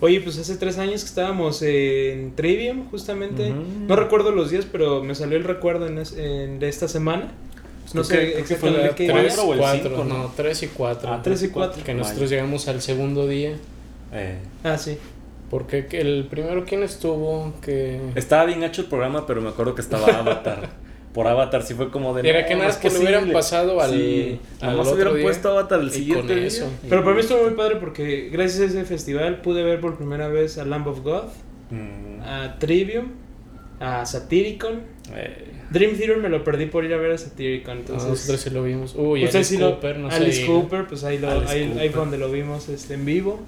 Oye, pues hace tres años que estábamos en Trivium, justamente. No recuerdo los días, pero me salió el recuerdo en es- en- de esta semana. No Creo sé que- creo que fue el exactamente qué tres día. o el ¿no? no, 3 y 4. Ah, Tres y cuatro. Que nosotros llegamos al segundo día. Eh, Ah, sí. Porque que el primero, ¿quién estuvo? Que... estaba bien hecho el programa, pero me acuerdo que estaba Avatar. Por Avatar sí fue como de. Era no, que no nada es que lo hubieran posible. pasado al, Sí, al nomás otro hubieran día, puesto Avatar el siguiente con día. eso. Pero para mí estuvo muy padre porque gracias a ese festival pude ver por primera vez a Lamb of God, Mm, a Trivium, a Satyricon. eh, Dream Theater me lo perdí por ir a ver a Satyricon. Ah, Entonces, nosotros sí lo vimos. Uy, Ustedes Alice sí lo- Cooper, no Alice. Cooper, pues ahí, lo, ahí, ahí Cooper. fue donde lo vimos este, en vivo.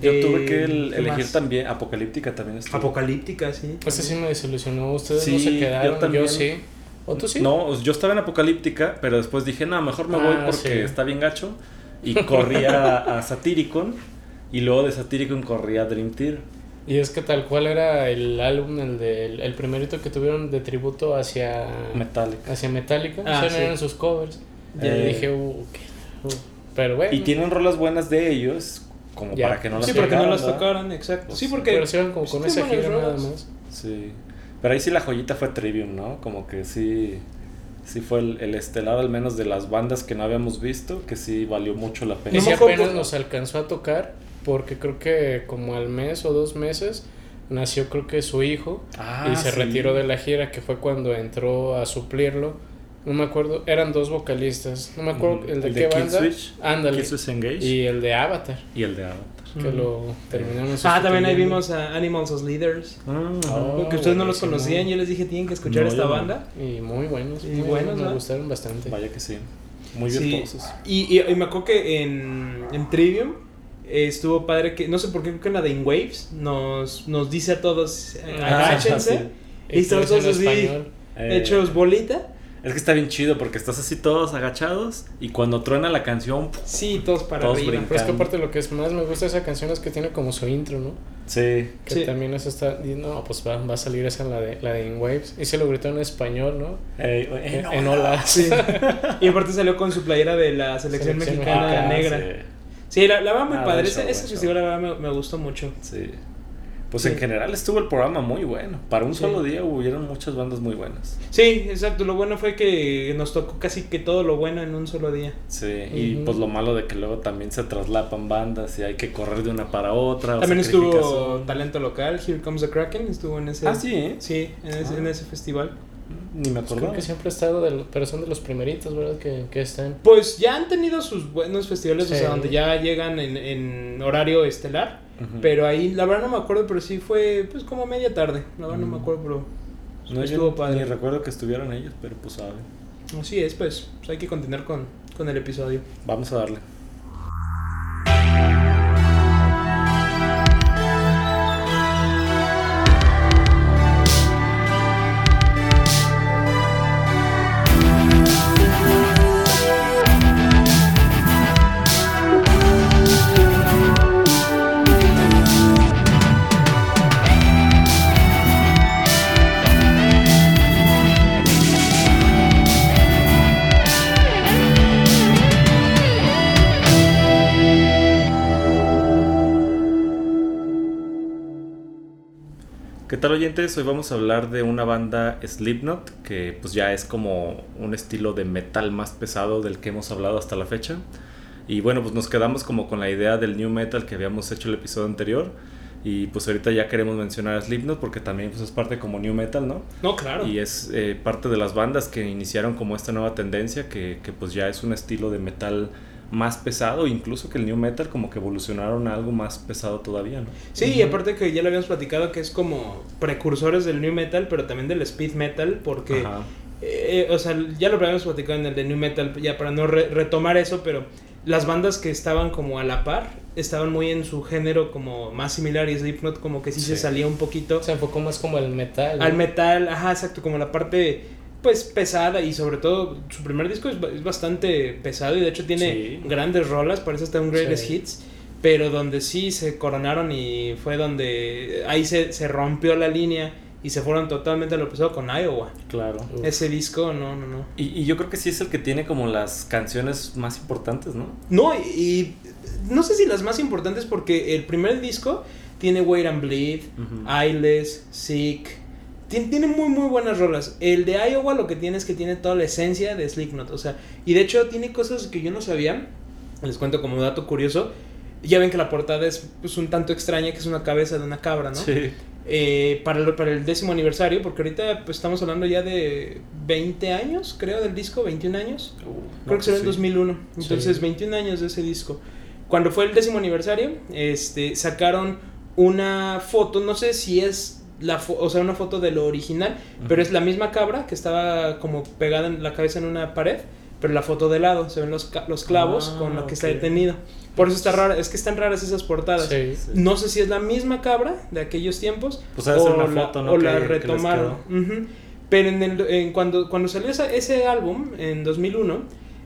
Yo Eh, tuve que el- ¿qué elegir más? también. Apocalíptica también estuvo. Apocalíptica, sí. Ese sí me desilusionó. Ustedes Sí, no se yo quedaron. Yo, también. sí. ¿O tú sí? No, yo estaba en Apocalíptica, pero después dije, no, mejor me Ah, voy porque sí. está bien gacho. Y corrí a, a Satyricon. Y luego de Satyricon corrí a Dream Theater. Y es que tal cual era el álbum, el, de, el, el primerito que tuvieron de tributo hacia Metallica. hacia Metallica. Ah, Esos sí. eran sus covers. Y dije, uh, qué- uh. Pero bueno. Y tienen rolas buenas de ellos, como Ya. para que no las Sí, porque no las tocaron, exacto. Pues, Sí, porque Pero se iban como pues, con sí esa gira nada más. Sí. Pero ahí sí la joyita fue Trivium, ¿no? Como que sí. Sí fue el, el estelar, al menos de las bandas que no habíamos visto, que sí valió mucho la pena. Y si apenas nos alcanzó a tocar, porque creo que como al mes o dos meses nació creo que su hijo Ah, y se sí. retiró de la gira, que fue cuando entró a suplirlo. No me acuerdo, eran dos vocalistas. No me acuerdo el de El qué de Kill banda. Switch, Ándale. Kill Switch Engage Y el de Avatar, y el de Avatar. Que lo terminaron Ah, también ahí vimos a Animals as Leaders. Oh, Porque ustedes no los conocían, yo les dije tienen que escuchar No, esta no. banda. Y muy buenos, Y muy buenos, buenos, me gustaron bastante. Vaya que sí. Muy Sí. virtuosos. Y, y, y me acuerdo que en, en Trivium eh, estuvo padre que, no sé por qué, creo que en la de In Waves nos, nos dice a todos, eh, Ah, agáchense, sí. y estamos todos así, español. Eh, hechos bolita. Es que está bien chido porque estás así todos agachados y cuando truena la canción. Sí, todos para Todos arriba. brincan. Pero es que aparte lo que es más me gusta de esa canción es que tiene como su intro, ¿no? sí. Que Sí. también eso está. No, pues va, va a salir esa la de, la de In Waves. Y se lo gritó en español, ¿no? En, en olas. Sí. y aparte salió con su playera de la selección, Selección mexicana mexicana, negra. Sí. Sí, la, la verdad muy Ah, padre. Ese, show, ese festival la verdad me, me gustó mucho. Sí. Pues Sí. en general estuvo el programa muy bueno. Para un Sí. solo día hubieron muchas bandas muy buenas. Sí, exacto. Lo bueno fue que nos tocó casi que todo lo bueno en un solo día. Sí, y pues lo malo de que luego también se traslapan bandas y hay que correr de una para otra. o También estuvo talento local, Here Comes the Kraken, estuvo en ese. Ah, sí, ¿eh? Sí, en ese, Ah. en ese festival. Ni me Pues creo que siempre ha estado, de, pero son de los primeritos, ¿verdad? Que, que están. Pues ya han tenido sus buenos festivales, o sea, donde ya llegan en, en horario estelar. Pero ahí, la verdad no me acuerdo, pero sí fue pues como media tarde. La verdad no me acuerdo, pero No, estuvo yo padre. ni recuerdo que estuvieron ellos, pero pues sabe. así es, pues, pues hay que continuar con, con el episodio. Vamos a darle. Tal oyentes? Hoy vamos a hablar de una banda Slipknot, que pues ya es como un estilo de metal más pesado del que hemos hablado hasta la fecha. Y bueno, pues nos quedamos como con la idea del new metal que habíamos hecho el episodio anterior. Y pues ahorita ya queremos mencionar a Slipknot porque también pues, es parte como new metal, ¿no? No, claro. Y es eh, parte de las bandas que iniciaron como esta nueva tendencia, que, que pues ya es un estilo de metal más pesado, incluso que el new metal como que evolucionaron a algo más pesado todavía, ¿no? Sí, y aparte que ya lo habíamos platicado que es como precursores del new metal, pero también del speed metal, porque, eh, o sea, ya lo habíamos platicado en el de new metal, ya para no re- retomar eso, pero las bandas que estaban como a la par, estaban muy en su género como más similar y Slipknot como que sí, se salía un poquito Se enfocó más como el metal. ¿no? al metal, ajá, exacto, como la parte pues pesada y sobre todo su primer disco es, es bastante pesado y de hecho tiene Sí. grandes rolas, parece hasta un greatest Sí. hits, pero donde sí se coronaron y fue donde ahí se, se rompió la línea y se fueron totalmente a lo pesado con Iowa. Claro. Uf. Ese disco, no, no, no. Y, y yo creo que sí es el que tiene como las canciones más importantes, ¿no? No, y, y no sé si las más importantes porque el primer disco tiene Wait and Bleed, Ujú. Eyeless, Sick. Tiene, tiene muy, muy buenas rolas. El de Iowa lo que tiene es que tiene toda la esencia de Slipknot. O sea, y de hecho tiene cosas que yo no sabía. Les cuento como dato curioso. Ya ven que la portada es pues, un tanto extraña, que es una cabeza de una cabra, ¿no? Sí. Eh, para, el, para el décimo aniversario, porque ahorita pues, estamos hablando ya de 20 años, creo, del disco, 21 años. Creo que será en 2001. Entonces, Sí. 21 años de ese disco. Cuando fue el décimo aniversario, este, sacaron una foto, no sé si es la o sea, una foto de lo original, pero es la misma cabra que estaba como pegada en la cabeza en una pared, pero la foto de lado, se ven los, los clavos Ah, con lo que está detenido. Por eso está rara, es que están raras esas portadas. Sí. No sé si es la misma cabra de aquellos tiempos Pues una la, foto, ¿no? o que- la retomaron. Pero en el, en cuando, cuando salió esa- ese álbum, en 2001,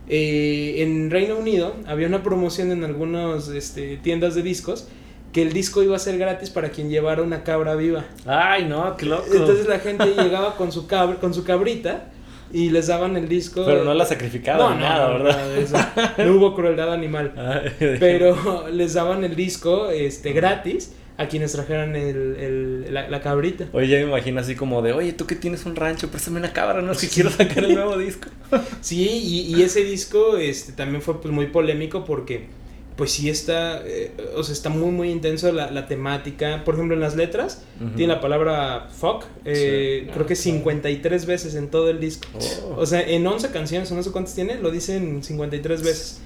eh, en Reino Unido había una promoción en algunas este, tiendas de discos que el disco iba a ser gratis para quien llevara una cabra viva. Ay, no, qué loco. Entonces la gente llegaba con su, cabra, con su cabrita y les daban el disco. Pero no la sacrificaba ni nada, ¿verdad? nada. No hubo crueldad animal. Ay, Pero les daban el disco este, gratis a quienes trajeran el, el- la, la cabrita. Oye, ya me imagino así como de, oye, tú que tienes un rancho, préstame una cabra, no es que quiero sacar el nuevo disco. Sí, y, y ese disco este, también fue pues, muy polémico porque, pues sí está, eh, o sea, está muy, muy intenso la, la temática. Por ejemplo, en las letras tiene la palabra fuck, eh, Sí. creo que Ah, claro. 53 veces en todo el disco. Oh. O sea, en 11 canciones, o no sé cuántas tiene, lo dicen 53 veces.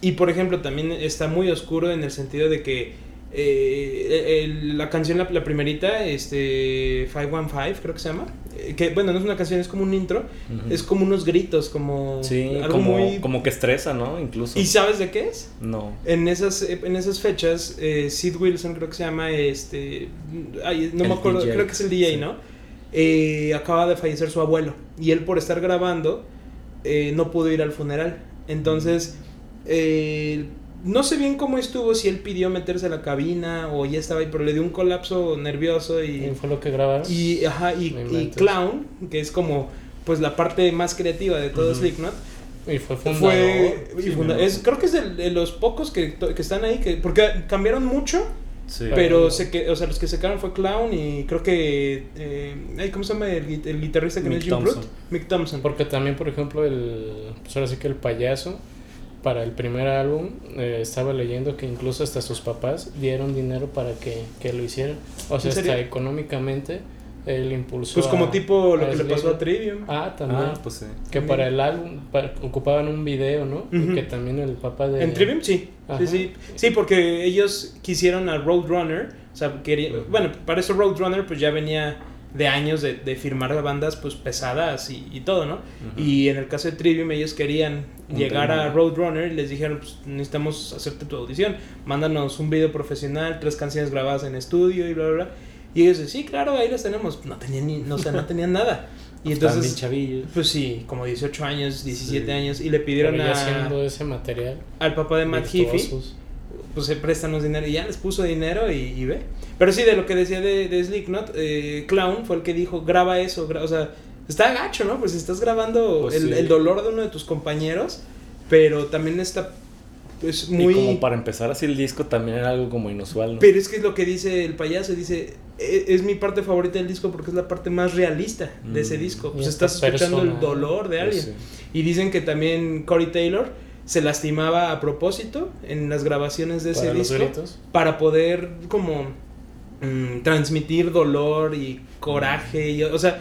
Y por ejemplo, también está muy oscuro en el sentido de que eh, la canción, la, la primerita, este, 515, creo que se llama, que bueno, no es una canción, es como un intro, es como unos gritos, como Sí, algo como, muy... como que estresa, ¿no? Incluso. ¿Y sabes de qué es? No. En esas, en esas fechas, eh, Sid Wilson creo que se llama, este, ay, no El me acuerdo, DJ, creo que es el DJ, sí. ¿no? Eh, acaba de fallecer su abuelo y él por estar grabando eh, no pudo ir al funeral. Entonces, eh, no sé bien cómo estuvo, si él pidió meterse a la cabina o ya estaba ahí, pero le dio un colapso nervioso ¿Y y, fue lo que grabaron? y, ajá, y, No. Clown, que es como pues la parte más creativa de todo Ujú. Slipknot, Y fue fundador. fue y Sí, funda- no. es, creo que es de, de los pocos que, que están ahí que porque cambiaron mucho Sí. pero sé que o sea los que se quedaron fue Clown y creo que eh, cómo se llama el, gui- el guitarrista que no Mick es Jim Thompson. Brute Mick Thompson Porque también, por ejemplo, el. Pues ahora sí que el payaso, para el primer álbum, eh, estaba leyendo que incluso hasta sus papás dieron dinero para que, que lo hicieran. O sea, ¿En hasta económicamente, él impulsó. pues como a- tipo lo que le pasó a. Trivium Ah, también. Ah, pues sí. que también. para el álbum para- ocupaban un video, ¿no? Que también el papá de. en Trivium sí Ajá. sí sí sí porque ellos quisieron a Roadrunner o sea quería, bueno para eso Roadrunner pues ya venía de años de, de firmar bandas pues pesadas y, y todo, ¿no? Y en el caso de Trivium ellos querían Un llegar tema. a Roadrunner y les dijeron, pues necesitamos hacerte tu audición, mándanos un video profesional, tres canciones grabadas en estudio y bla, bla, bla. Y ellos sí, claro, ahí las tenemos. No tenían ni, no, o sea, no tenían nada. Y bien entonces, chavillos. pues sí, como 18 años, 17 Sí. años, y le pidieron a, ese material. al papá de Matt Heafy. Pues se préstanos dinero y ya les puso dinero y, y ve. Pero sí, de lo que decía de, de Slipknot, eh, Clown fue el que dijo, graba eso, gra- o sea, está gacho, ¿no? Pues estás grabando Pues el, sí. el dolor de uno de tus compañeros, pero también está, pues muy... Y como para empezar así el disco también era algo como inusual, ¿no? Pero es que es lo que dice el payaso, dice, "E- es mi parte favorita del disco porque es la parte más realista de ese Mm. disco. Y Pues estás escuchando el persona, dolor de Pues alguien. sí. Y dicen que también Corey Taylor se lastimaba a propósito en las grabaciones de ese Para disco para poder como mm, transmitir dolor y coraje y, o sea,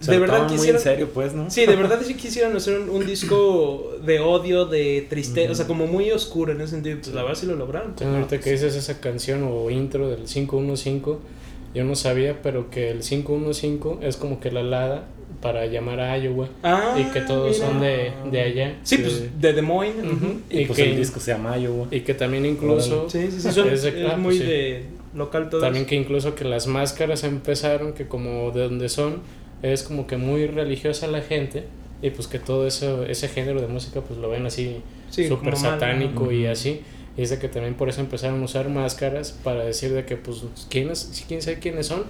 Se de verdad quisieron en serio, pues, ¿no? Sí, de verdad sí quisieron hacer un, un disco de odio, de tristeza, o sea, como muy oscuro en ese sentido, pues la verdad sí lo lograron. Ahorita que dices esa canción o intro del 515, yo no sabía, pero que el 515 es como que la alada para llamar a Iowa Ah, y que todos mira. son de, de allá. Sí, Sí. pues de Des Moines. Y, Y pues que- el disco se llama Iowa. Y que también incluso, Sí, sí, sí, son, Es es, de- ah, muy pues sí. de local todo. también que incluso que las máscaras empezaron, que como de donde son, es como que muy religiosa la gente. Y pues que todo eso, ese género de música pues lo ven así Sí, súper mal, satánico ¿no? y así. Y es de que también por eso empezaron a usar máscaras para decir de que pues quiénes, quién sabe quiénes son,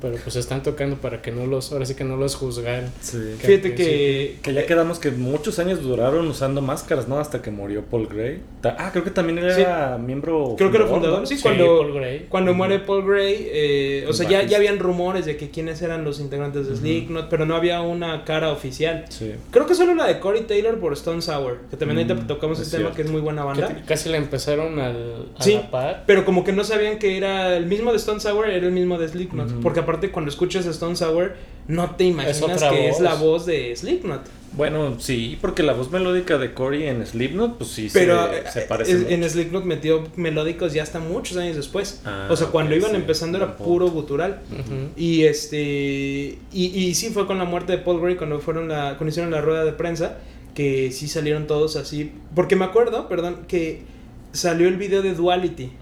pero pues están tocando para que no los, ahora sí que no los juzgaran. Sí. Fíjate que... Que ya quedamos que muchos años duraron usando máscaras, ¿no? Hasta que murió Paul Gray. Ah, creo que también era miembro. Creo que era fundador, ¿no? sí, Sí, cuando, Paul Gray. cuando muere Paul Gray, eh, o sea, ya, ya habían rumores de que quiénes eran los integrantes de Ujú. Slipknot, pero no había una cara oficial. Sí. Creo que solo la de Corey Taylor por Stone Sour, que también ahorita tocamos es el tema, que es muy buena banda. casi le empezaron al, a Sí. la par. Pero como que no sabían que era el mismo de Stone Sour, era el mismo de Slipknot. Ujú. Porque aparte cuando escuchas Stone Sour, no te imaginas que es la voz de Slipknot. Bueno, sí, porque la voz melódica de Corey en Slipknot, pues sí Pero se, eh, se parece. es- mucho. en Slipknot metió melódicos ya hasta muchos años después. Ah, o sea, cuando iban sí, empezando era puro gutural. Y este y, y sí fue con la muerte de Paul Gray cuando fueron la cuando hicieron la rueda de prensa que sí salieron todos así, porque me acuerdo, perdón, que salió el video de Duality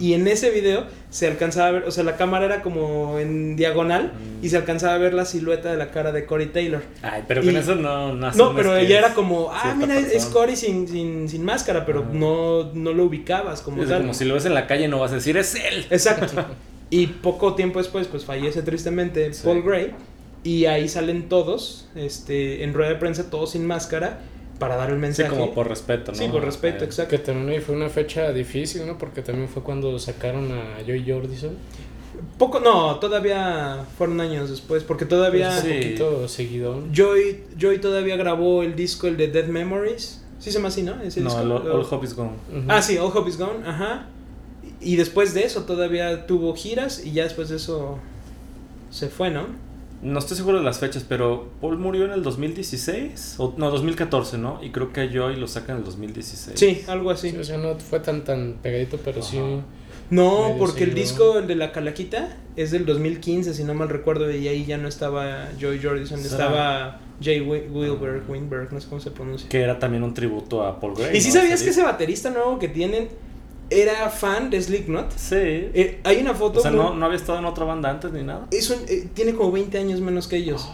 Y en ese video se alcanzaba a ver, o sea, la cámara era como en diagonal Mm. y se alcanzaba a ver la silueta de la cara de Corey Taylor. Ay, pero y- con eso no, no No, pero ella era como, ah, mira, es. Corey sin, sin, sin máscara, pero no, no lo ubicabas como Es tal. como si lo ves en la calle no vas a decir es él. Exacto. y poco tiempo después, pues fallece tristemente Sí. Paul Gray. Y ahí salen todos, este, en rueda de prensa, todos sin máscara, para dar el Sí, mensaje. como por respeto, ¿no? Sí, por respeto, Eh, exacto. Que también ahí fue una fecha difícil, ¿no? Porque también fue cuando sacaron a Joy Jordison. Poco, no, todavía fueron años después, porque todavía Pues, Sí. Un poquito seguidón. Joy, Joy todavía grabó el disco, el de Dead Memories. Sí se llama así, ¿no? Ese No, disco. All, All Hope is Gone. Ujú. Ah, sí, All Hope is Gone, ajá. Y después de eso todavía tuvo giras y ya después de eso se fue, ¿no? No estoy seguro de las fechas, pero Paul murió en el 2016. O, no, 2014, ¿no? Y creo que a Joy lo sacan en el 2016. Sí, algo así. Sí, o sea, no fue tan tan pegadito, pero sí. No, porque el disco, el de la Calaquita, es del 2015, si no mal recuerdo, y ahí ya no estaba Joy Jordison, estaba Jay Wi- Wilberg. Winberg, no sé cómo se pronuncia. Que era también un tributo a Paul Gray. ¿Y si ¿no? sabías que ese baterista nuevo que tienen era fan de Slipknot? Sí. Eh, hay una foto... o sea, muy- no, no había estado en otra banda antes ni nada. es un- eh, tiene como 20 años menos que ellos.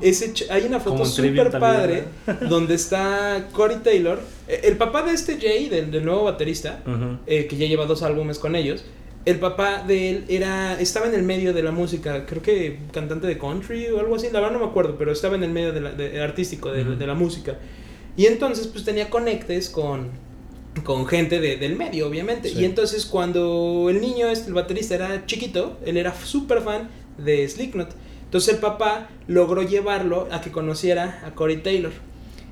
Ese ch- hay una foto súper también, padre donde está Corey Taylor, eh, el papá de este Jay, del, del nuevo baterista, eh, que ya lleva dos álbumes con ellos. El papá de él era estaba en el medio de la música, creo que cantante de country o algo así, la verdad no me acuerdo, pero estaba en el medio de la- de- artístico de, de la música. Y entonces pues tenía conectes con, con gente de- del medio, obviamente. Sí. Y entonces cuando el niño, este, el baterista, era chiquito, él era súper fan de Slipknot. Entonces el papá logró llevarlo a que conociera a Corey Taylor.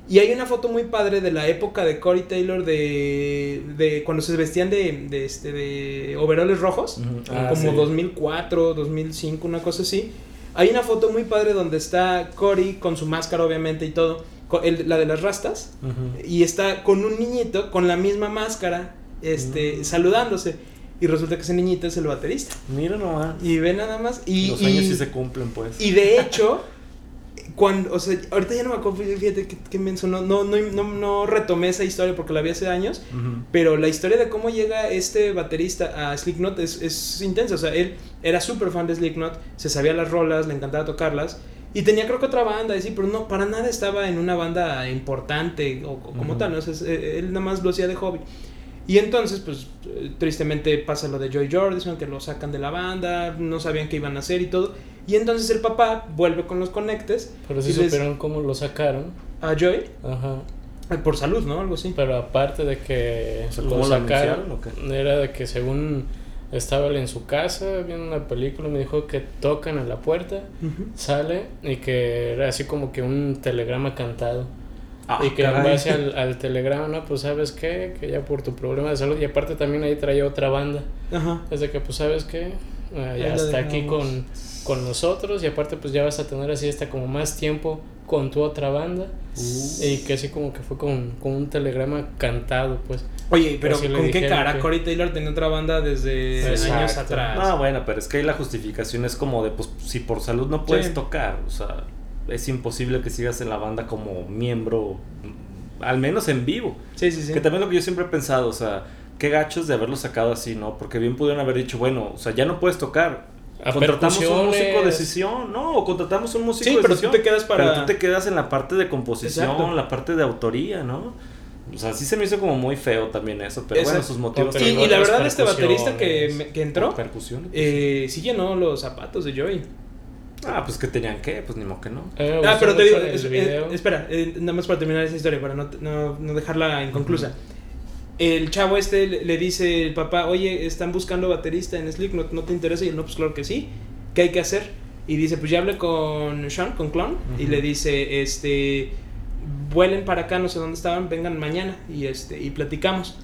Y hay una foto muy padre de la época de Corey Taylor de, de cuando se vestían de, de, este, de overoles rojos. Ah, como sí. 2004, 2005, una cosa así. Hay una foto muy padre donde está Corey con su máscara obviamente y todo, el- la de las rastas, Ujú. y está con un niñito con la misma máscara, este, Mm. saludándose. Y resulta que ese niñito es el baterista. Mira nomás. Y ve nada más. Y, Los y- sí se cumplen, pues. y de hecho, cuando, o sea, ahorita ya no me acuerdo, fíjate que, que menso, no, no, no, no, retomé esa historia porque la vi hace años, Ujú. pero la historia de cómo llega este baterista a Slipknot es, es intensa, o sea, él era súper fan de Slipknot, se sabía las rolas, le encantaba tocarlas, y tenía creo que otra banda, y sí, pero no, para nada estaba en una banda importante o, o como tal, ¿no? O sea, es- eh, él nada más lo hacía de hobby. Y entonces, pues, eh, tristemente pasa lo de Joy Jordison, que lo sacan de la banda, no sabían qué iban a hacer y todo. Y entonces el papá vuelve con los conectes Pero sí les- supieron cómo lo sacaron. a Joy, Ajá. eh, por salud, ¿no? Algo así. Pero aparte de que O sea, lo ¿cómo lo sacaron, o era de que según estaba él en su casa viendo una película, me dijo que tocan a la puerta, sale y que era así como que un telegrama cantado. Ah, y que en base al, al telegrama, no, pues sabes qué, que ya por tu problema de salud, y aparte también ahí traía otra banda, Ajá. es de que pues sabes qué, Ah, ya la está aquí con, con nosotros y aparte pues ya vas a tener así hasta como más tiempo con tu otra banda Uh. y que así como que fue con, con un telegrama cantado pues Oye, pero Pues ¿con qué cara? que- Corey Taylor tenía otra banda desde Exacto. años atrás. Ah, bueno, pero es que ahí la justificación es como de, pues, si por salud no puedes Sí. tocar, o sea, es imposible que sigas en la banda como miembro, mm, al menos en vivo. Sí, sí, sí. Que también lo que yo siempre he pensado, o sea, qué gachos de haberlo sacado así, ¿no? Porque bien pudieron haber dicho, bueno, o sea, ya no puedes tocar. A contratamos un músico de sesión, no, o contratamos un músico Sí, de pero tú sesión. te quedas para- Pero tú te quedas en la parte de composición, Exacto. la parte de autoría, ¿no? O sea, sí se me hizo como muy feo también eso, pero bueno, sus motivos Y, también y la verdad, este baterista que, que entró, percusiones. eh, sí llenó los zapatos de Joey. Ah, pues que tenían que, pues ni modo que no. Ah, gustó pero te digo, es- eh, espera, eh, nada más para terminar esa historia, para no, no, no dejarla inconclusa. El chavo este le, dice el papá, oye, están buscando baterista en Slipknot, ¿no te interesa? Y él, no, pues claro que sí. ¿Qué hay que hacer? Y dice, pues ya hablé con Sean, con Clon, y le dice, este, vuelen para acá, no sé dónde estaban, vengan mañana, y este, y platicamos.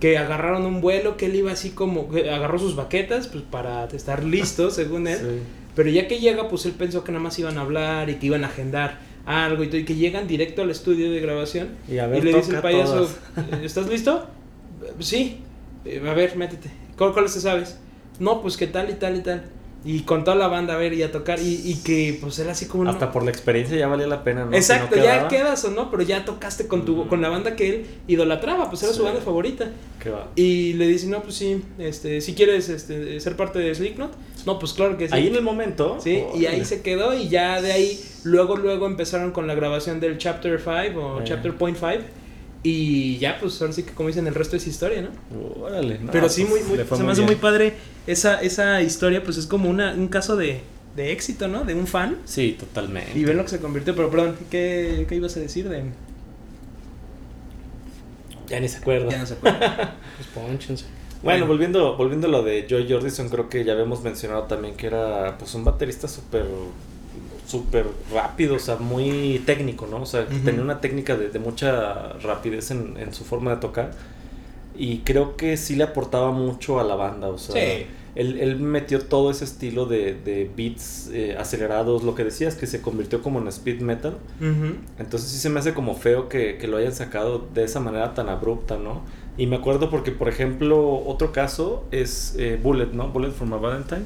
Que agarraron un vuelo, que él iba así como, agarró sus baquetas, pues para estar listo, según él. Sí. Pero ya que llega, pues él pensó que nada más iban a hablar y que iban a agendar algo y todo, y que llegan directo al estudio de grabación. Y a Y, ver, le dice el payaso, todas. "Eh, ¿estás listo? "Eh, Sí. "Eh, A ver, métete. ¿Cuál- ¿Cuáles te sabes? No, pues que tal y tal y tal. Y con toda la banda a ver y a tocar. Y, y que pues él así como... no- Hasta por la experiencia ya valía la pena, ¿no? Exacto, Si no ya quedas o no, pero ya tocaste con, tu, con la banda que él idolatraba, pues era su banda favorita. que va. Y le dice, no, pues sí, este, si quieres este, ser parte de Slipknot, no, pues claro que sí. Ahí en el momento. Sí, y ahí se quedó y ya de ahí luego luego empezaron con la grabación del Chapter 5 o Eh. Chapter Point 5 y ya pues ahora sí que como dicen el resto es historia, ¿no? Órale. no, Pero sí pues, muy, muy se me hace muy padre esa esa historia pues es como una, un caso de, de éxito, ¿no? De un fan Sí, totalmente. y ven lo que se convirtió, pero perdón, ¿qué, qué ibas a decir de Ya ni se acuerda. ya no se acuerda. Pues. Bueno, Bueno. volviendo, volviendo a lo de Joy Jordison, creo que ya habíamos mencionado también que era pues un baterista súper súper rápido, o sea, muy técnico, ¿no? O sea, tenía una técnica de, de mucha rapidez en, en su forma de tocar. Y creo que sí le aportaba mucho a la banda, o sea, Sí. él, él metió todo ese estilo de, de beats eh, acelerados, lo que decías, que se convirtió como en speed metal. Entonces sí se me hace como feo que, que lo hayan sacado de esa manera tan abrupta, ¿no? Y me acuerdo porque, por ejemplo, otro caso es eh, Bullet, ¿no? Bullet from a Valentine,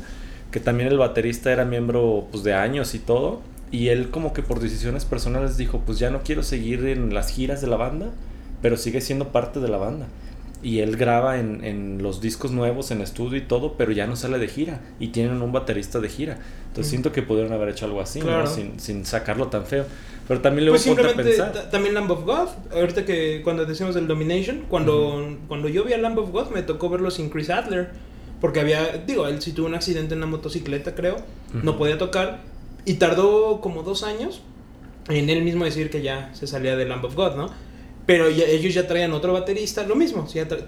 que también el baterista era miembro pues de años y todo. Y él como que por decisiones personales dijo, pues ya no quiero seguir en las giras de la banda, pero sigue siendo parte de la banda. Y él graba en, en los discos nuevos, en estudio y todo, pero ya no sale de gira. Y tienen un baterista de gira. Entonces Mm. siento que pudieron haber hecho algo así, ¿no? Claro. Sin, sin sacarlo tan feo. Pero también luego Pues a simplemente pensar. ta- también Lamb of God, ahorita que cuando decimos el Domination, cuando, cuando yo vi a Lamb of God me tocó verlo sin Chris Adler, porque había, digo, él sí tuvo un accidente en la motocicleta creo, no Ujú. podía tocar y tardó como dos años en él mismo decir que ya se salía de Lamb of God, ¿no? Pero ya- ellos ya traían otro baterista, lo mismo, sí, ya pues,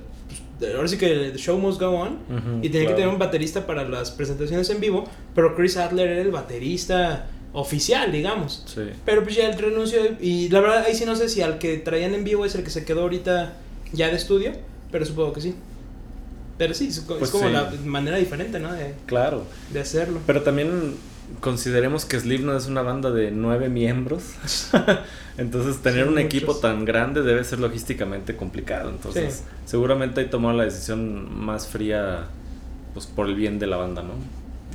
ahora sí que the show must go on. Ujú, Y tenía que claro. tener un baterista para las presentaciones en vivo, pero Chris Adler era el baterista oficial, digamos. Sí. Pero pues ya él renunció y la verdad ahí sí no sé si al que traían en vivo es el que se quedó ahorita ya de estudio, pero supongo que sí. Pero sí, es, Pues como sí. la manera diferente, ¿no? De, Claro. de hacerlo. Pero también consideremos que Slipknot es una banda de nueve miembros. Entonces tener un muchos. equipo tan grande debe ser logísticamente complicado. Entonces Sí. seguramente ahí tomó la decisión más fría pues por el bien de la banda, ¿no?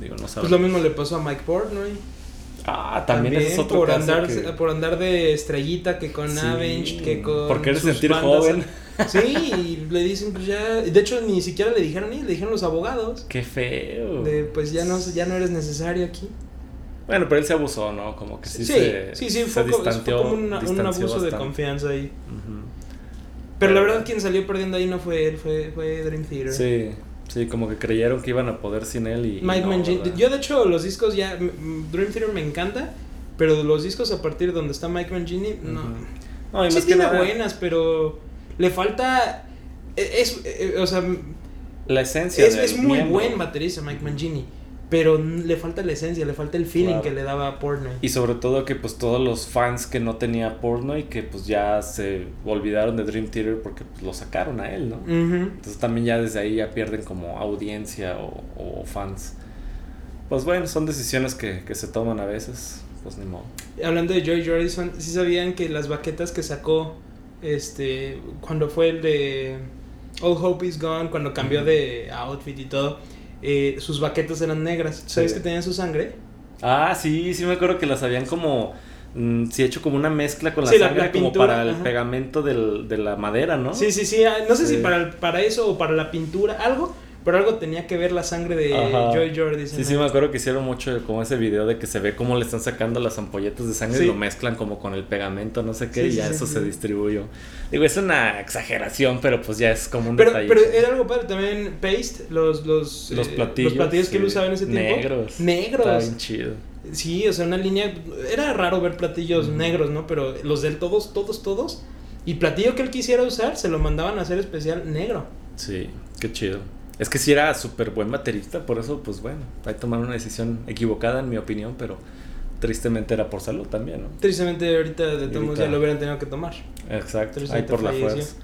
Digo, no Pues sabemos. lo mismo le pasó a Mike Portnoy. Ah, también, es otro por caso andar, que- por andar de estrellita que con. Avenged, que con Por querer sus sentir joven. Sí, y le dicen pues ya, de hecho ni siquiera le dijeron ni, le dijeron los abogados. Qué feo. De, pues ya no, ya no eres necesario aquí. Bueno, pero él se abusó, ¿no? Como que sí, Sí, se, sí, sí, fue, co- fue como una- un abuso de confianza ahí. Pero la verdad quien salió perdiendo ahí no fue él, fue, fue Dream Theater. Sí, sí, como que creyeron que iban a poder sin él y... Mike no. Yo de hecho los discos ya, Dream Theater me encanta, pero los discos a partir de donde está Mike Mangini, no. Ujú. No, y sí más que tiene nada, buenas, pero le falta... e- Es, e- o sea, la esencia es, es muy miembro. buen baterista Mike Mangini, pero le falta la esencia, le falta el feeling Claro. que le daba a Portnoy. Y sobre todo que pues todos los fans que no tenía porno y que pues ya se olvidaron de Dream Theater porque pues, lo sacaron a él, ¿no? Ujú. Entonces también ya desde ahí ya pierden como audiencia o, o fans. Pues bueno, son decisiones que, que se toman a veces, pues ni modo. Hablando de Joy Jordison, ¿sí sabían que las baquetas que sacó este cuando fue el de All Hope Is Gone, cuando cambió de outfit y todo, eh, sus baquetas eran negras? ¿Sabes Sí. que tenían su sangre? Ah, sí, sí me acuerdo que las habían como... mm, sí, hecho como una mezcla con la Sí, sangre la como pintura, para el ajá. pegamento del- de la madera, ¿no? Sí, sí, sí. ah, No sé Sí. si para, para eso o para la pintura, algo, pero algo tenía que ver la sangre de Ajá. Joy Jordan. Sí, sí, me acuerdo que hicieron mucho como ese video de que se ve cómo le están sacando las ampolletas de sangre Sí. y lo mezclan como con el pegamento, no sé qué, Sí, y ya sí, eso se distribuyó. Digo, es una exageración, pero pues ya es como un Pero, detalle. pero era algo padre también, Paste, los, los, los eh, platillos. los platillos que él usaba en ese tiempo. Negros. Está Negros. bien chido. Sí, o sea, una línea. Era raro ver platillos Ujú. negros, ¿no? Pero los de él, todos, todos, todos. Y platillo que él quisiera usar, se lo mandaban a hacer especial negro. Sí, qué chido. Es que sí era súper buen baterista, por eso, pues bueno, ahí tomaron una decisión equivocada, en mi opinión, pero tristemente era por salud también, ¿no? Tristemente, ahorita de todos ya lo hubieran tenido que tomar. Exacto, ahí por la falleció. fuerza.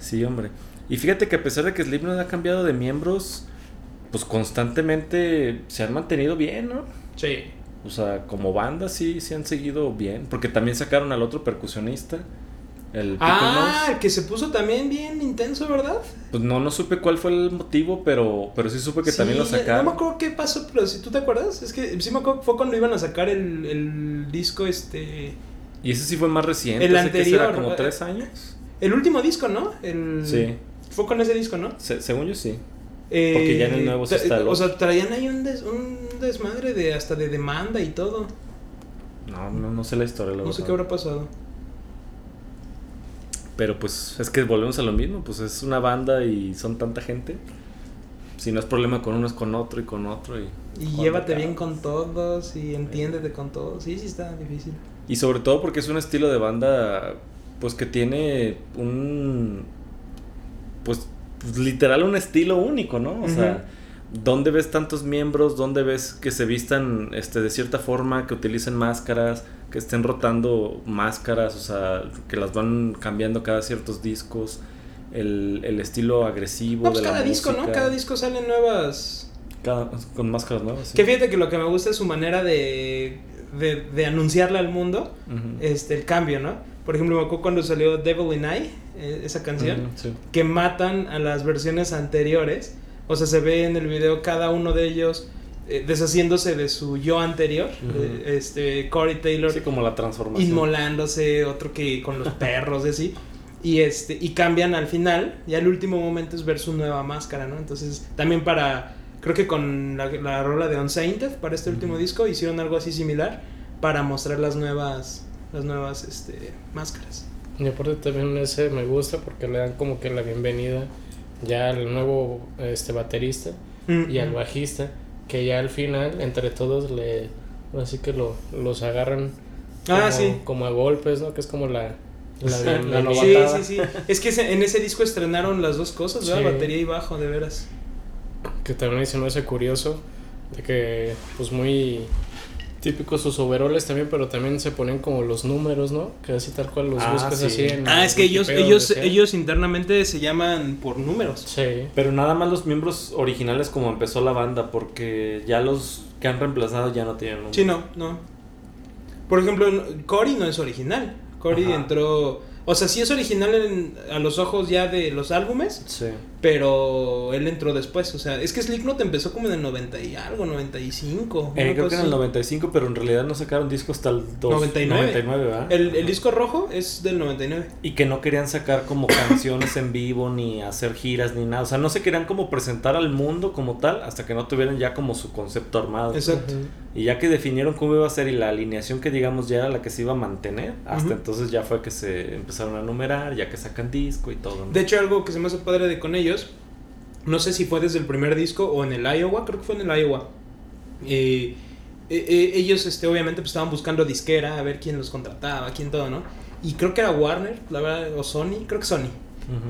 Sí, hombre. Y fíjate que a pesar de que Slipknot ha cambiado de miembros, pues constantemente se han mantenido bien, ¿no? Sí. O sea, como banda sí, sí han seguido bien, porque también sacaron al otro percusionista, el Ah, el que se puso también bien intenso, ¿verdad? Pues no, no supe cuál fue el motivo, pero, pero sí supe que Sí, también lo No me sacaron. acuerdo qué pasó, pero si tú te acuerdas, es que sí me acuerdo que fue cuando iban a sacar el, el disco, este. Y ese sí fue más reciente, El ¿hace qué será, anterior, como eh, tres años. El último disco, ¿no? El, Sí, Fue con ese disco, ¿no? se- según yo sí. Eh, Porque ya en el nuevo tra- está O sea, traían ahí un, des- un desmadre de hasta de demanda y todo. No, no, no sé la historia, la No sé qué habrá pasado. Pero pues es que volvemos a lo mismo, pues es una banda y son tanta gente. Si no es problema con uno es con otro y con otro y... Y llévate bien con todos y entiéndete con todos. Sí, sí está difícil. Y sobre todo porque es un estilo de banda pues que tiene un pues literal un estilo único, ¿no? O sea, ¿dónde ves tantos miembros? ¿Dónde ves que se vistan este de cierta forma, que utilicen máscaras, que estén rotando máscaras, o sea, que las van cambiando cada ciertos discos? El, el estilo agresivo No, pues de la cada disco, ¿no? música. Cada disco salen nuevas. Cada- con máscaras nuevas. sí. Que fíjate que lo que me gusta es su manera de, de, de anunciarle al mundo este, el cambio, ¿no? Por ejemplo, me acuerdo cuando salió Devil in I, eh, esa canción, sí. que matan a las versiones anteriores. O sea, se ve en el video cada uno de ellos eh, deshaciéndose de su yo anterior. Eh, este, Corey Taylor Sí, como la transformación. inmolándose, otro que con los perros y así. Y este, y cambian al final, ya el último momento es ver su nueva máscara, ¿no? Entonces, también para, creo que con la, la rola de Unsainted, para este último disco, hicieron algo así similar para mostrar las nuevas, las nuevas, este, máscaras. Y aparte también ese me gusta porque le dan como que la bienvenida ya al nuevo este baterista y al bajista, que ya al final entre todos le así que lo, los agarran Ah, como, sí. como a golpes, ¿no? Que es como la la, La novatada. Sí, sí, sí. Es que en ese disco estrenaron las dos cosas, ¿verdad? Sí. Batería y bajo, de veras. que también se me hace curioso de que pues muy típicos sus overoles también, pero también se ponen como los números, ¿no? Que así tal cual los Ah, buscas sí. así en Ah, es que ellos, ellos, ellos internamente se llaman por números. Sí. Pero nada más los miembros originales como empezó la banda, porque ya los que han reemplazado ya no tienen nombre. Sí, no, no. Por ejemplo, Cory no es original. Cory entró. O sea, sí es original en- a los ojos ya de los álbumes, Sí. Pero él entró después. O sea, es que Slipknot empezó como en el 90 y algo, 95. Eh, creo que en el así. 95, pero en realidad no sacaron disco hasta el dos- 99. 99, ¿verdad? El, el disco rojo es del 99. Y que no querían sacar como canciones en vivo, ni hacer giras, ni nada. O sea, no se querían como presentar al mundo como tal, hasta que no tuvieran ya como su concepto armado. Exacto. Ujú. Y ya que definieron cómo iba a ser y la alineación que digamos ya era la que se iba a mantener, hasta Ujú. entonces ya fue que se empezaron a numerar, ya que sacan disco y todo. ¿no? De hecho, algo que se me hace padre de con ellos, no sé si fue desde el primer disco o en el Iowa, creo que fue en el Iowa. Eh, eh, eh, ellos, este, obviamente, pues, estaban buscando disquera, a ver quién los contrataba, quién todo, ¿no? Y creo que era Warner, la verdad, o Sony, creo que Sony,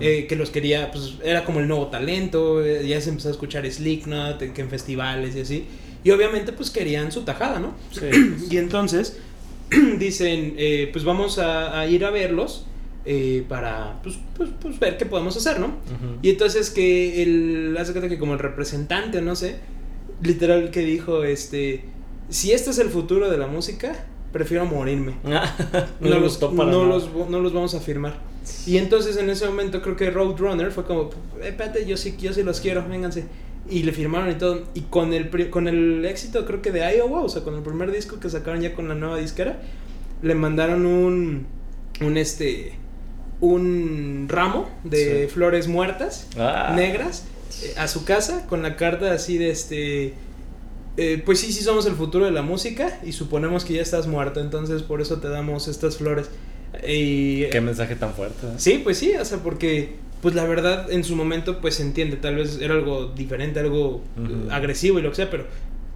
eh, que los quería, pues era como el nuevo talento, ya se empezó a escuchar Slipknot, eh, que en festivales y así. Y obviamente, pues querían su tajada, ¿no? Sí. Y entonces dicen, pues vamos a, a ir a verlos eh, para pues, pues, pues, ver qué podemos hacer, ¿no? Y entonces que el, hace cuenta que como el representante, no sé, literal que dijo, este, si este es el futuro de la música, prefiero morirme. no, los, no, los, no los vamos a firmar. Y entonces en ese momento creo que Roadrunner fue como, "Eh, espérate, yo sí, yo sí los quiero, vénganse. Y le firmaron y todo. Y con el, con el éxito creo que de Iowa, o sea, con el primer disco que sacaron ya con la nueva disquera, le mandaron un, un este, un ramo de Sí. flores muertas, Ah, negras. eh, a su casa con la carta así de este... eh, pues sí, sí somos el futuro de la música y suponemos que ya estás muerto, entonces por eso te damos estas flores. Y, Qué mensaje tan fuerte. ¿eh? Sí, pues sí, o sea, porque pues la verdad en su momento pues se entiende, tal vez era algo diferente, algo eh, agresivo y lo que sea, pero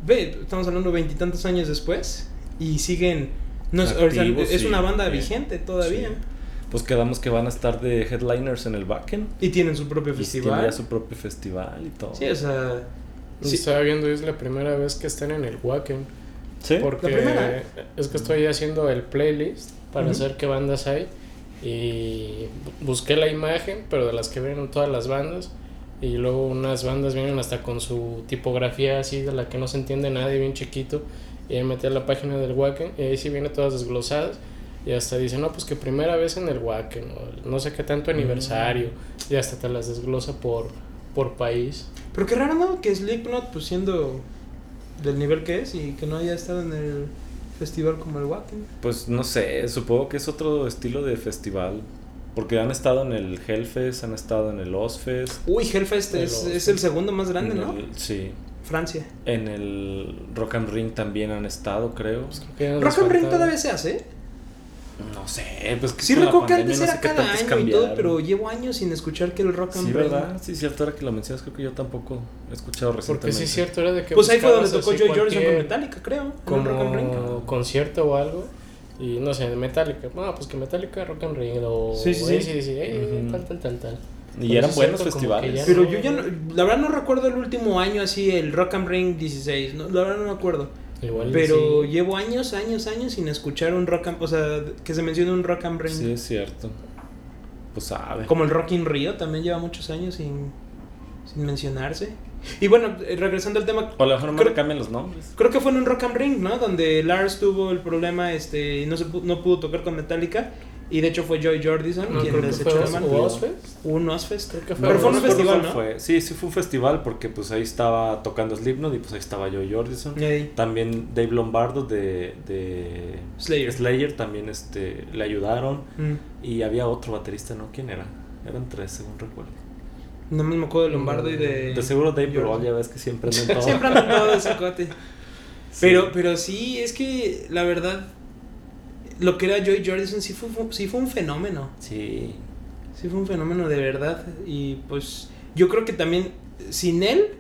ve, estamos hablando veintitantos años después y siguen, no es, o sea, Activos, es sí, una banda vigente todavía Sí. Pues quedamos que van a estar de headliners en el Backen. y tienen su propio Y tiene festival. ya su propio festival y todo. Sí, o sea, sí, Estaba viendo, es la primera vez que están en el Wacken. ¿Sí? Porque es que estoy haciendo el playlist para Ujú. saber qué bandas hay. Y bu- busqué la imagen, pero de las que vienen todas las bandas. Y luego unas bandas vienen hasta con su tipografía así de la que no se entiende nadie, bien chiquito. Y ahí metí a la página del Wacken y ahí sí viene todas desglosadas. Y hasta dicen, no, pues que primera vez en el Wacken, o no sé qué tanto aniversario. Y hasta te las desglosa por, por país. pero qué raro, ¿no? Que Slipknot pues siendo del nivel que es y que no haya estado en el festival como el Wacken. Pues no sé, supongo que es otro estilo de festival. Porque han estado en el Hellfest, han estado en el Ozfest. Uy, Hellfest El es, Ozfest. es el segundo más grande, ¿no? el- sí. Francia. En el Rock and Ring también han estado, creo. Pues creo que Rock and Ring todavía se hace. No sé, pues que Sí, recuerdo que antes no era sé qué cada año y todo, pero llevo años sin escuchar que el Rock and Sí, Ring. ¿verdad? Sí, cierto, ahora que lo mencionas, creo que yo tampoco he escuchado Porque recientemente. sí es cierto, era de que Pues ahí fue donde tocó Joy Jordison con Metallica, creo. en el Rock and Ring. Como concierto o algo. Y no sé, de Metallica. No, pues que Metallica Rock and Ring o Sí, sí, sí. AC/DC, eh, Ujú. tal, tal, tal, tal. Y Pero eran sí es buenos como festivales. ya Pero no- yo ya no, la verdad no recuerdo el último año así, el Rock and Ring 16, no, la verdad no me acuerdo. Igual Pero sí. llevo años, años, años sin escuchar un Rock and, o sea, que se mencione un Rock and Ring. Sí, es cierto. Pues sabe. Como el Rock in Rio también lleva muchos años sin, sin mencionarse. Y bueno, eh, regresando al tema, O a lo mejor no Creo- cambian los nombres. creo que fue en un Rock and Ring, ¿no? Donde Lars tuvo el problema, este, y no, se no pudo tocar con Metallica. Y de hecho fue Joy Jordison No, quien les echó la mano. o Ozfest. Un Ozfest. Creo que fue Pero fue un festival, ¿cuál ¿no? fue? Sí, sí fue un festival porque pues ahí estaba tocando Slipknot y pues ahí estaba Joey Jordison. También Dave Lombardo de, de Slayer. Slayer también este, le ayudaron. Mm. Y había otro baterista, ¿no? ¿Quién era? Eran tres, según recuerdo. No me acuerdo de Lombardo y de. De seguro Dave. Grohl, ya ves que siempre anda en todo. Siempre andan todo ese cote. Sí. Pero, pero sí, es que la verdad, lo que era Joy Jordison sí fue, sí fue un fenómeno. Sí. Sí fue un fenómeno de verdad. Y pues yo creo que también sin él,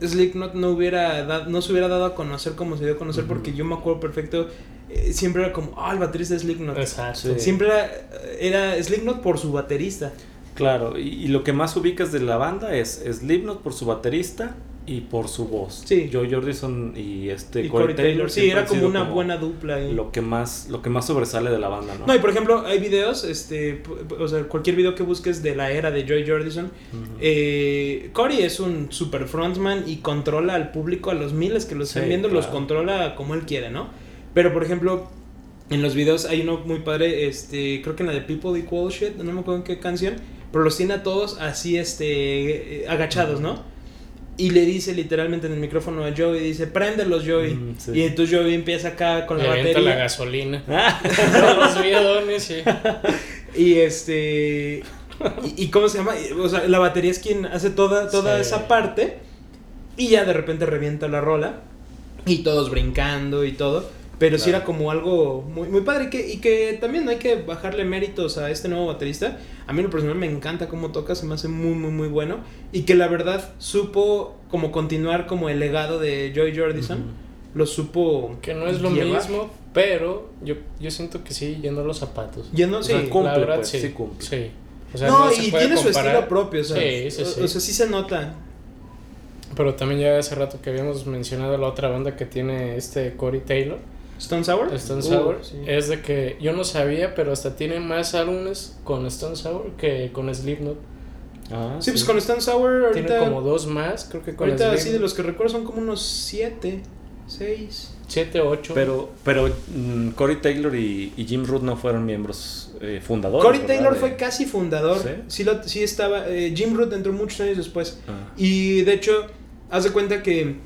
Slipknot no hubiera dado, no se hubiera dado a conocer como se dio a conocer. Porque yo me acuerdo perfecto, eh, siempre era como, ah, el baterista de Slipknot. Exacto. Sí. Siempre era, era Slipknot por su baterista. Claro, y, y lo que más ubicas de la banda es Slipknot por su baterista y por su voz. Sí. Joe Jordison y este y Corey Corey Taylor. Sí, siempre era como una buena dupla. ahí. lo que más lo que más sobresale de la banda, ¿no? No, y por ejemplo, hay videos, este, o sea, cualquier video que busques de la era de Joy Jordison, Ujú. eh, Cory es un super frontman y controla al público, a los miles que lo están Sí, viendo, los controla como él quiere, ¿no? Pero por ejemplo, en los videos hay uno muy padre, este, creo que en la de People Equal Shit, no me acuerdo en qué canción, pero los tiene a todos así, este, eh, agachados, ¿no? Y le dice literalmente en el micrófono a Joey, dice, préndelos Joey. Mm, sí. Y entonces Joey empieza acá con Le la batería. la gasolina. Ah, Los bidones, sí. Y este. Y, y cómo se llama? O sea, la batería es quien hace toda, toda Sí. esa parte. Y ya de repente revienta la rola. Y todos brincando y todo. Pero sí era como algo muy, muy padre. Y que, y que también no hay que bajarle méritos a este nuevo baterista. A mí en lo personal me encanta cómo toca. Se me hace muy, muy, muy bueno. Y que la verdad supo como continuar como el legado de Joy Jordison. Lo supo. Que no es lo llevar. mismo, pero yo, yo siento que sí, yendo a los zapatos. Yendo, O sí. sea, cumple, la verdad, pues, sí. sí cumple. Sí. O sea, no, se y puede tiene su estilo propio, o sea, Sí, sí, sí. o, o sea, sí se nota. Pero también ya hace rato que habíamos mencionado la otra banda que tiene este Corey Taylor, Stone Sour. Stone Uh, Sour, sí. es de que yo no sabía, pero hasta tiene más álbumes con Stone Sour que con Slipknot. Ah, Sí, pues con Stone Sour ahorita. Tiene como dos más, creo que con ahorita Slipknot. así de los que recuerdo son como unos siete, seis. Siete, ocho. Pero, pero mm, Corey Taylor y, y Jim Root no fueron miembros eh, fundadores. Corey ¿verdad? Taylor fue casi fundador. ¿Sí? Sí, lo- sí estaba. eh, Jim Root entró muchos años después. Ah. Y de hecho, haz de cuenta que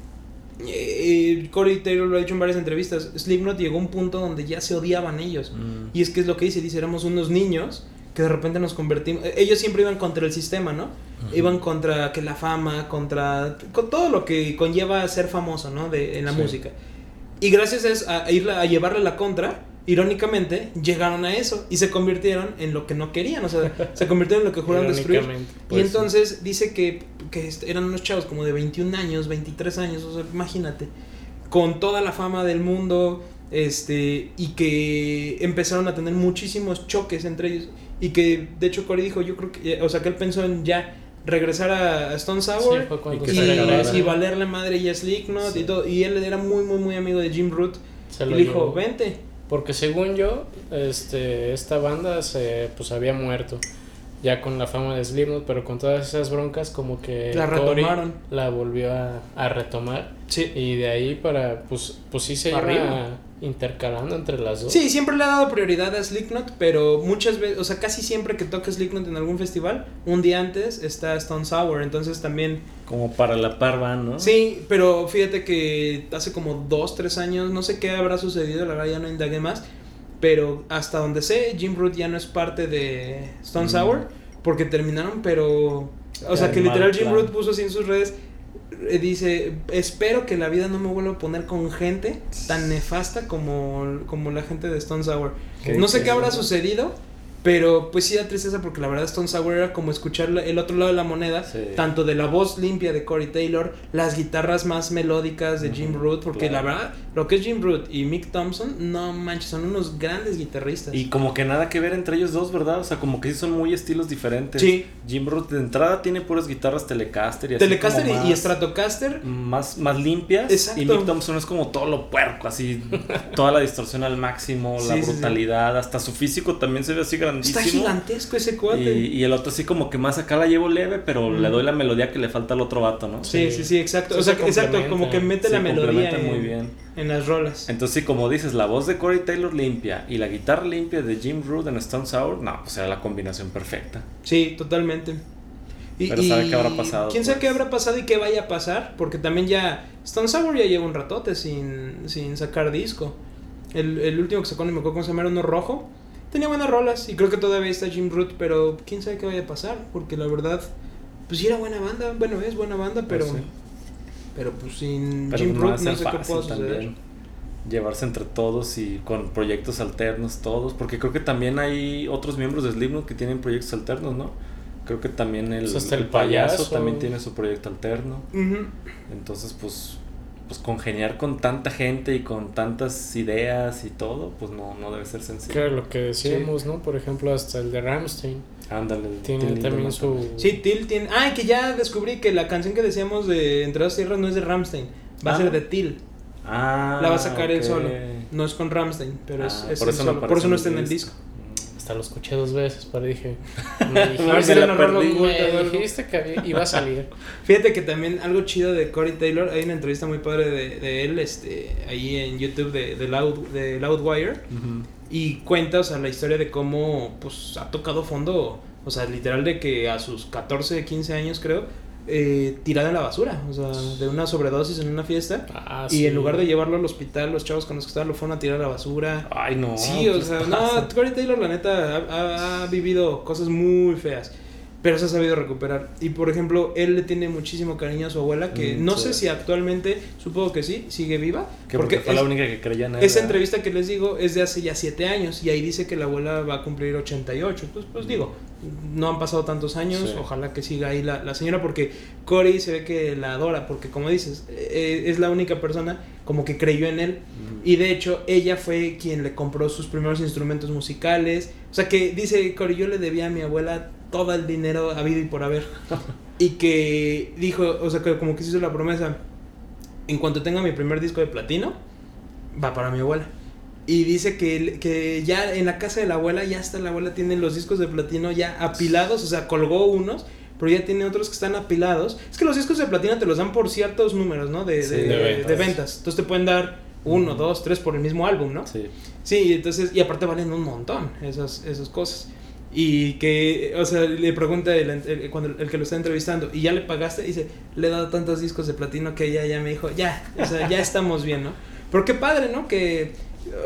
eh, Corey Taylor lo ha dicho en varias entrevistas. Slipknot llegó a un punto donde ya se odiaban ellos. Mm. Y es que es lo que dice, dice, éramos unos niños que de repente nos convertimos, eh, ellos siempre iban contra el sistema, ¿no? Iban contra que la fama, contra con todo lo que conlleva ser famoso, ¿no? De, en la Sí. música. Y gracias a, a, ir a llevarle la contra, irónicamente, llegaron a eso y se convirtieron en lo que no querían, o sea, se convirtieron en lo que juraron destruir. Y Pues sí. entonces dice que, que eran unos chavos como de 21 años, 23 años, o sea, imagínate, con toda la fama del mundo, este, y que empezaron a tener muchísimos choques entre ellos. Y que, de hecho, Corey dijo, yo creo que, o sea, que él pensó en ya regresar a Stone Sour y, y valerle madre y a Slipknot Sí. y todo. Y él era muy, muy, muy amigo de Jim Root. Se Y le dijo, llevó. vente. Porque según yo, este, esta banda se, pues había muerto. Ya con la fama de Slipknot, pero con todas esas broncas como que La Corey retomaron. la volvió a, a retomar. Sí. Y de ahí para, pues, pues sí se Arriba. iba intercalando entre las dos. Sí, siempre le ha dado prioridad a Slipknot, pero muchas veces, o sea, casi siempre que toca Slipknot en algún festival, un día antes está Stone Sour, entonces también... Como para la par van, ¿no? Sí, pero fíjate que hace como dos, tres años, no sé qué habrá sucedido, la verdad ya no indagué más, pero hasta donde sé, Jim Root ya no es parte de Stone Mm. Sour, porque terminaron, pero... O sea, que literal Jim. Root puso así en sus redes, dice, espero que la vida no me vuelva a poner con gente tan nefasta como, como la gente de Stone Sour. Qué no sé qué habrá sucedido, pero pues sí da tristeza porque la verdad Stone Sour era como escuchar el otro lado de la moneda, Sí. tanto de la voz limpia de Corey Taylor, las guitarras más melódicas de Jim Root, porque claro. la verdad, lo que es Jim Root y Mick Thompson, no manches, son unos grandes guitarristas. Y como que nada que ver entre ellos dos, ¿verdad? O sea, como que sí son muy estilos diferentes. Sí. Jim Root de entrada tiene puras guitarras Telecaster y así Telecaster como y- más- y Stratocaster, más, más limpias. Exacto. Y Mick Thompson es como todo lo puerco, así, toda la distorsión al máximo, la Sí, sí, sí. brutalidad, hasta su físico también se ve así grandísimo. está gigantesco ese cuate. Y, y el otro así como que más acá la llevo leve, pero Mm. le doy la melodía que le falta al otro vato, ¿no? Sí, sí, sí, exacto. Sí, o sea, se exacto, como que mete Sí, la melodía en, muy bien. en las rolas. Entonces, sí, como dices, la voz de Corey Taylor limpia y la guitarra limpia de Jim Root en Stone Sour, no, pues era la combinación perfecta. Sí, totalmente. Y, Pero sabe qué habrá pasado, ¿Quién sabe pues. qué habrá pasado y qué vaya a pasar? Porque también ya Stone Sour ya lleva un ratote sin, sin sacar disco. El, el último que sacó, no me acuerdo cómo se llama, era uno rojo. Tenía buenas rolas y creo que todavía está Jim Root, pero quién sabe qué vaya a pasar. Porque la verdad, pues sí era buena banda. Bueno, es buena banda, pero, Pues sí. pero pues sin Pero Jim no Root no sé qué pueda suceder. también llevarse entre todos y con proyectos alternos todos, porque creo que también hay otros miembros de Slipknot que tienen proyectos alternos, ¿no? Creo que también el, Pues hasta el payaso, payaso. también tiene su proyecto alterno. Entonces, pues, pues congeniar con tanta gente y con tantas ideas y todo, pues no, no debe ser sencillo. era lo que decíamos, ¿no? Por ejemplo, hasta el de Ramstein. Ándale, Tiene Till también su... Sí, Till tiene. Ah, y que ya descubrí que la canción que decíamos de Entre dos tierras no es de Ramstein. Va a Ah. ser de Till. Ah, La va a sacar él ok. solo. No es con Ramstein, pero es, Ah, es por él eso no solo. por eso no está en el el disco. Hasta lo escuché dos veces, pero dije... Me dijiste, A ver si era un error me dijiste que había- iba a salir. Fíjate que también algo chido de Corey Taylor, hay una entrevista muy padre de, de él, este, ahí en YouTube de, de, Loud, de Loudwire, y cuenta, o sea, la historia de cómo, pues, ha tocado fondo, o sea, literal de que a sus 14, 15 años, creo, eh, tirada en la basura, o sea, de una sobredosis en una fiesta, Ah, y en lugar de llevarlo al hospital, los chavos con los que estaban lo fueron a tirar a la basura. Ay, no. Sí, o ¿qué sea, les no, pasa? Corey Taylor, la neta, ha, ha- ha vivido cosas muy feas. Pero se ha sabido recuperar. Y por ejemplo, él le tiene muchísimo cariño a su abuela, que Mm, no sí. sé si actualmente, supongo que sí, sigue viva. Que porque, fue es- la única que creía en él. esa entrevista que les digo es de hace ya 7 años. Y ahí dice que la abuela va a cumplir 88. Entonces, pues digo, no han pasado tantos años. Sí. Ojalá que siga ahí la, la señora, porque Corey se ve que la adora. Porque, como dices, eh, es la única persona como que creyó en él. Ujú. Y de hecho, ella fue quien le compró sus primeros instrumentos musicales. O sea que dice Cory, yo le debía a mi abuela todo el dinero habido y por haber. y que dijo, o sea, que como que se hizo la promesa, en cuanto tenga mi primer disco de platino, va para mi abuela. Y dice que, que ya en la casa de la abuela, ya hasta la abuela tiene los discos de platino ya apilados, o sea, colgó unos, pero ya tiene otros que están apilados. Es que los discos de platino te los dan por ciertos números, ¿no? De, Sí, de- de de ventas. ventas. Entonces te pueden dar uno, dos, tres por el mismo álbum, ¿no? Sí. Sí, entonces, y aparte valen un montón esas, esas cosas. Y que, o sea, le pregunta el, el- cuando el que lo está entrevistando, ¿y ya le pagaste? Y dice, le he dado tantos discos de platino que ella ya me dijo, ya, o sea, ya estamos bien, ¿no? Pero qué padre, ¿no? Que,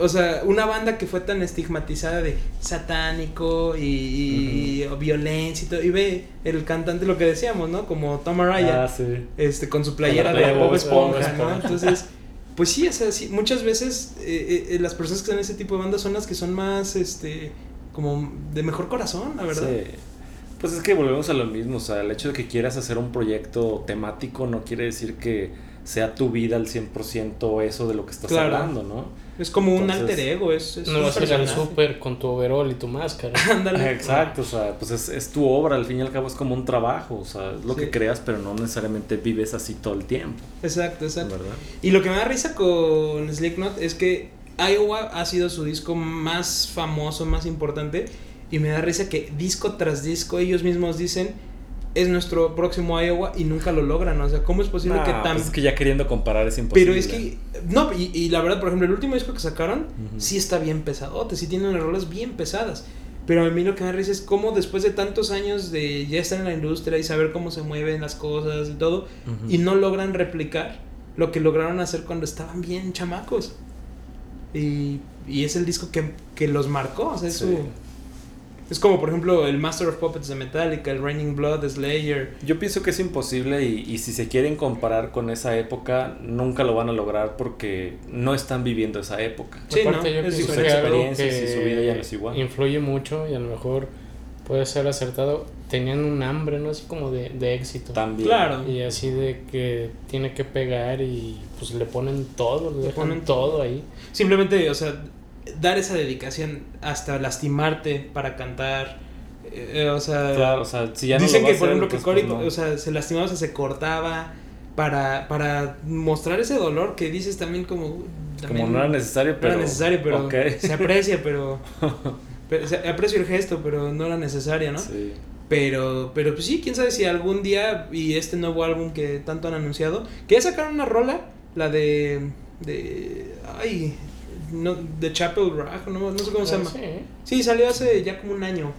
o sea, una banda que fue tan estigmatizada de satánico y, y violencia y todo. Y ve el cantante, lo que decíamos, ¿no? Como Tom Araya, Ah, sí. este, con su playera de Bob Esponja, Bob Esponja. ¿no? Entonces, pues sí, o sea, sí, muchas veces eh, eh, las personas que están en ese tipo de bandas son las que son más, este, como de mejor corazón, la verdad. Sí. Pues es que volvemos a lo mismo, o sea, el hecho de que quieras hacer un proyecto temático no quiere decir que sea tu vida al 100% eso de lo que estás Claro. hablando, ¿no? Es como un alter ego, es, es No un vas a ir al súper con tu overall y tu máscara. Ándale. Exacto, o sea, pues es, es tu obra, al fin y al cabo es como un trabajo, o sea, es lo Sí. que creas, pero no necesariamente vives así todo el tiempo, Exacto, exacto. ¿verdad? Y lo que me da risa con Slipknot es que Iowa ha sido su disco más famoso, más importante. Y me da risa que disco tras disco ellos mismos dicen es nuestro próximo Iowa y nunca lo logran. O sea, ¿cómo es posible Nah, que tan... pues es que ya queriendo comparar es imposible. Pero es que... No, y, y la verdad, por ejemplo, el último disco que sacaron sí está bien pesadote, sí tiene unas rolas bien pesadas. Pero a mí lo que me da risa es cómo después de tantos años de ya estar en la industria y saber cómo se mueven las cosas y todo, y no logran replicar lo que lograron hacer cuando estaban bien chamacos. Y, y es el disco que, que los marcó. O sea, es, Sí. su- es como, por ejemplo, el Master of Puppets de Metallica, el Raining Blood de Slayer. Yo pienso que es imposible y, y si se quieren comparar con esa época, nunca lo van a lograr porque no están viviendo esa época. Sí, Aparte, ¿no? yo algo experiencias y su vida ya no es igual. influye mucho y a lo mejor puede ser acertado. Tenían un hambre, ¿no? Así como de, de éxito. También. Claro. Y así de que tiene que pegar y pues le ponen todo, le, Le dejan ponen todo ahí. Simplemente, o sea, dar esa dedicación hasta lastimarte para cantar. eh, o sea, Claro, o sea, si ya no dicen va que, por ejemplo, que pues, Cory, pues, no. o sea, se lastimaba, o sea, se cortaba para, para mostrar ese dolor que dices también como... también Como no era necesario, no pero. era necesario, pero Ok. se aprecia, pero... pero se aprecio el gesto, pero no era necesario, ¿no? Sí. Pero, pero pues sí, quién sabe si algún día y este nuevo álbum que tanto han anunciado, que ya sacaron una rola, la de, de, ay, no, de Chapel Rock, no, no sé cómo se llama. Sí, ¿eh? Sí, salió hace ya como un año.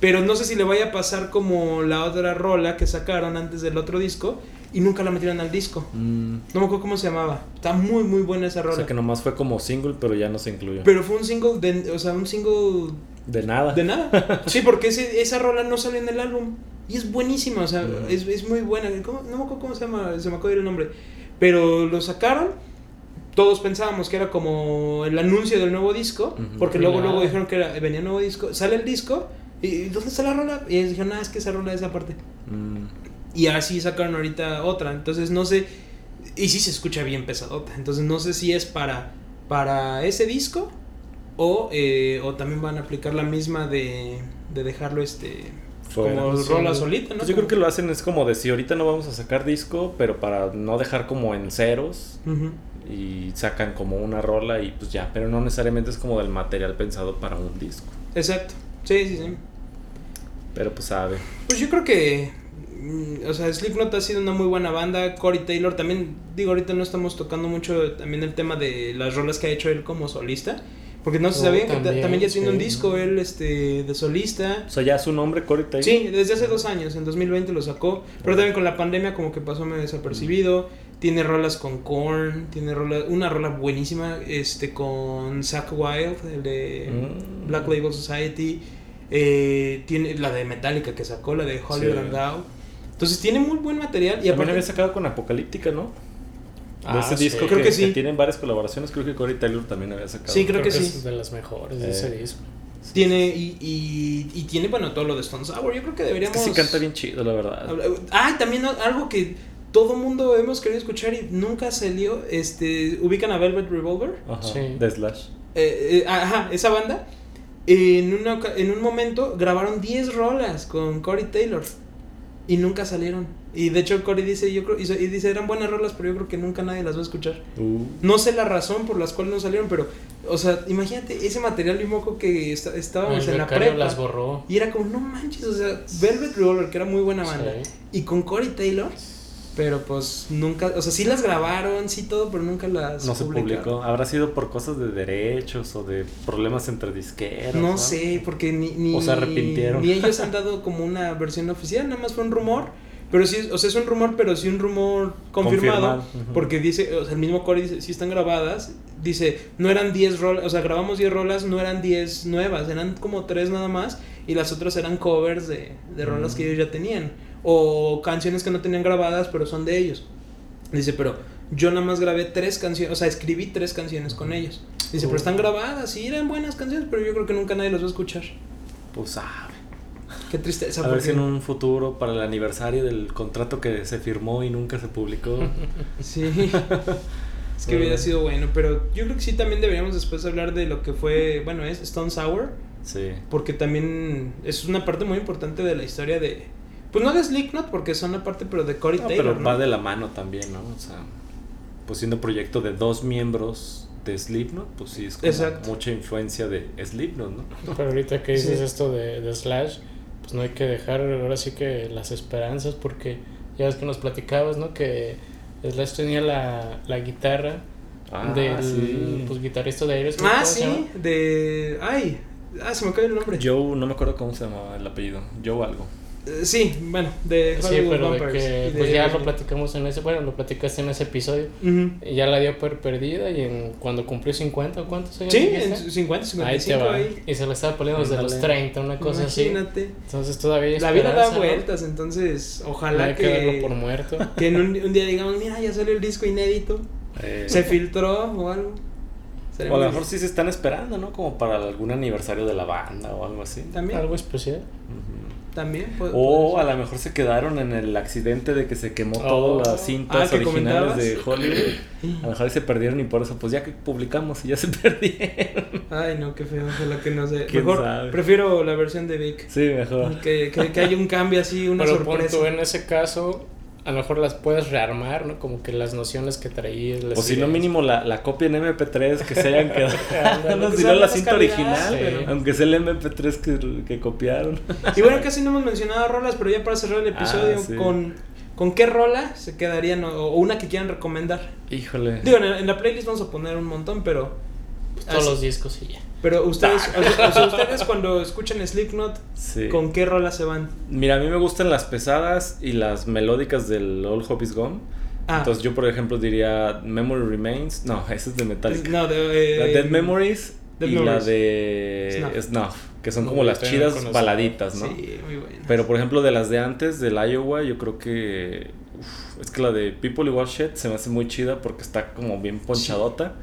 Pero no sé si le vaya a pasar como la otra rola que sacaron antes del otro disco y nunca la metieron al disco. Mm, No me acuerdo cómo se llamaba. Está muy, muy buena esa o rola. sea que nomás fue como single, pero ya no se incluyó. Pero fue un single, de, o sea, un single de nada. de nada. Sí, porque ese, esa rola no salió en el álbum. Y es buenísima, o sea, es, es muy buena. ¿Cómo? No me acuerdo cómo se llama, se me ir el nombre. Pero lo sacaron. Todos pensábamos que era como el anuncio del nuevo disco. Porque Y luego, nada. luego dijeron que era, venía un nuevo disco. Sale el disco. ¿Y dónde está la rola? Y ellos dijeron, nada, es que esa rola es esa parte. Mm, Y así sacaron ahorita otra. Entonces no sé. Y sí se escucha bien pesadota. Entonces no sé si es para, para ese disco. O, eh, o también van a aplicar la misma de, de dejarlo este Fuera. como Sí. rola solita, ¿no? Pues yo creo que lo hacen es como de si ahorita no vamos a sacar disco, pero para no dejar como en ceros y sacan como una rola y pues ya, pero no necesariamente es como del material pensado para un disco. Exacto. Sí, sí, sí. Pero pues sabe. Pues yo creo que. mm, O sea, Slipknot ha sido una muy buena banda. Corey Taylor también. Digo, ahorita no estamos tocando mucho también el tema de las rolas que ha hecho él como solista. Porque no se Oh, sabían que ta- también, también ya tiene sí. un disco él este, de solista. O sea, ya su nombre, Corey Taylor. Sí, desde hace dos años, en 2020 lo sacó, pero también con la pandemia como que pasó medio desapercibido. Tiene rolas con Korn, tiene rola, una rola buenísima este con Zack Wild, el de Mm. Black Label Society. Eh, tiene la de Metallica que sacó, la de Hollywood Sí. and Thou. Entonces tiene muy buen material y También aparte había sacado con Apocalíptica, ¿no? De Ah, ese sí. disco Creo que, que sí. tienen varias colaboraciones, creo que Corey Taylor también había sacado. Sí, creo que sí. es de las mejores de Eh. ese disco. tiene y, y, y tiene bueno todo lo de Stone Sour. Yo creo que Es deberíamos que sí canta bien chido, la verdad. Ah, también algo que todo mundo hemos querido escuchar y nunca salió, este, ubican a Velvet Revolver, Ajá. Sí. De Slash. Eh, eh, ajá, esa banda, en, una, en un momento grabaron 10 rolas con Corey Taylor y nunca salieron. Y de hecho Corey dice, yo creo, y dice, eran buenas rolas, pero yo creo que nunca nadie las va a escuchar. Uh. No sé la razón por las cuales no salieron, pero, o sea, imagínate ese material y moco que está- estábamos en la prepa. las borró. Y era como, no manches, o sea, Velvet Revolver, que era muy buena banda. Sí. Y con Corey Taylor, pero pues nunca, o sea, sí las grabaron, sí todo, pero nunca las No se publicó. Habrá sido por cosas de derechos o de problemas entre disqueros. No sé, porque ni, ni, O se arrepintieron. ni ellos han dado como una versión oficial, nada más fue un rumor. Pero sí, o sea, es un rumor, pero sí un rumor confirmado. Porque dice, o sea, el mismo Corey dice, sí están grabadas. Dice, no eran 10 rolas, o sea, grabamos 10 rolas, no eran 10 nuevas, eran como 3 nada más. Y las otras eran covers de, de rolas Mm. que ellos ya tenían. O canciones que no tenían grabadas, pero son de ellos. Dice, pero yo nada más grabé tres canciones, o sea, escribí tres canciones con ellos. Dice, pero están grabadas, sí, eran buenas canciones, pero yo creo que nunca nadie las va a escuchar. Pues sabe. Qué tristeza. A ver si en un futuro, para el aniversario del contrato que se firmó y nunca se publicó. Sí. es que hubiera sido bueno, pero yo creo que sí también deberíamos después hablar de lo que fue, bueno, es Stone Sour, Sí. porque también es una parte muy importante de la historia de, pues no de Slipknot, porque son una parte, pero de Corey No, Taylor, pero ¿no? va de la mano también, ¿no? O sea, pues siendo proyecto de dos miembros de Slipknot, pues sí es como Exacto. mucha influencia de Slipknot, ¿no? Pero ahorita que dices Sí. esto de, de Slash, pues no hay que dejar ahora sí que las esperanzas, porque ya ves que nos platicabas, ¿no? Que Slash tenía la, la guitarra del sí. pues, guitarrista de Aerosmith. Ah, ¿cómo se sí, de, ay, ah, se me acaba el nombre. Joe, no me acuerdo cómo se llamaba el apellido. Joe algo. Eh, sí, bueno, de Sí, Hollywood pero de Vampires que de pues ya lo platicamos en ese, bueno, lo platicaste en ese episodio. Y ya la dio por perdida y en cuando cumplió 50 o cuántos años Sí, en 50, ahí te 55 va. ahí. Y se le estaba poniendo desde los Ándale. 30, una cosa así. Imagínate. Entonces todavía La vida da vueltas, entonces ojalá que, que, darlo por muerto. que en un, un día digamos, mira, ya salió el disco inédito, Eh, se filtró o algo. O a lo mejor sí se están esperando, ¿no? Como para algún aniversario de la banda o algo así. También, Algo especial. Ujú. También. puede- O puede a lo mejor se quedaron en el accidente de que se quemó Oh. todas las cintas Ah, ¿que originales de? Hollywood. A lo mejor se perdieron y por eso, pues ya que publicamos y ya se perdieron. Ay, no, qué feo, ojalá que no sé. ¿Quién Mejor, sabe? prefiero la versión de Vic. Sí, mejor. Que, que, que haya un cambio así, una Pero sorpresa. tú, en ese caso, a lo mejor las puedes rearmar, ¿no? Como que las nociones que traías. las O si no, mínimo la, la copia en MP3 que se hayan quedado. No, Que si no la cinta calidad, original, sí. pero aunque sea el MP3 que, que copiaron. Y bueno, casi no hemos mencionado rolas, pero ya para cerrar el episodio, Ah, sí. con, ¿con qué rola se quedarían o, o una que quieran recomendar? Híjole. Digo, en, en la playlist vamos a poner un montón, pero... Pues todos así- los discos y ya. Pero ustedes, Ah. o sea, o sea, ustedes cuando escuchan Slipknot, Sí. ¿con qué rola se van? Mira, a mí me gustan las pesadas y las melódicas del All Hope Is Gone. Ah, Entonces yo, por ejemplo, diría Memory Remains. No, esa es de Metallica. no, de, la eh, Dead Memories Dead y Memories. la de Snuff. Snuff. que son como las chidas baladitas, ¿no? Sí, muy buena. Pero por ejemplo, de las de antes, del Iowa, yo creo que. uf, es que la de People Igual Shit se me hace muy chida porque está como bien ponchadota.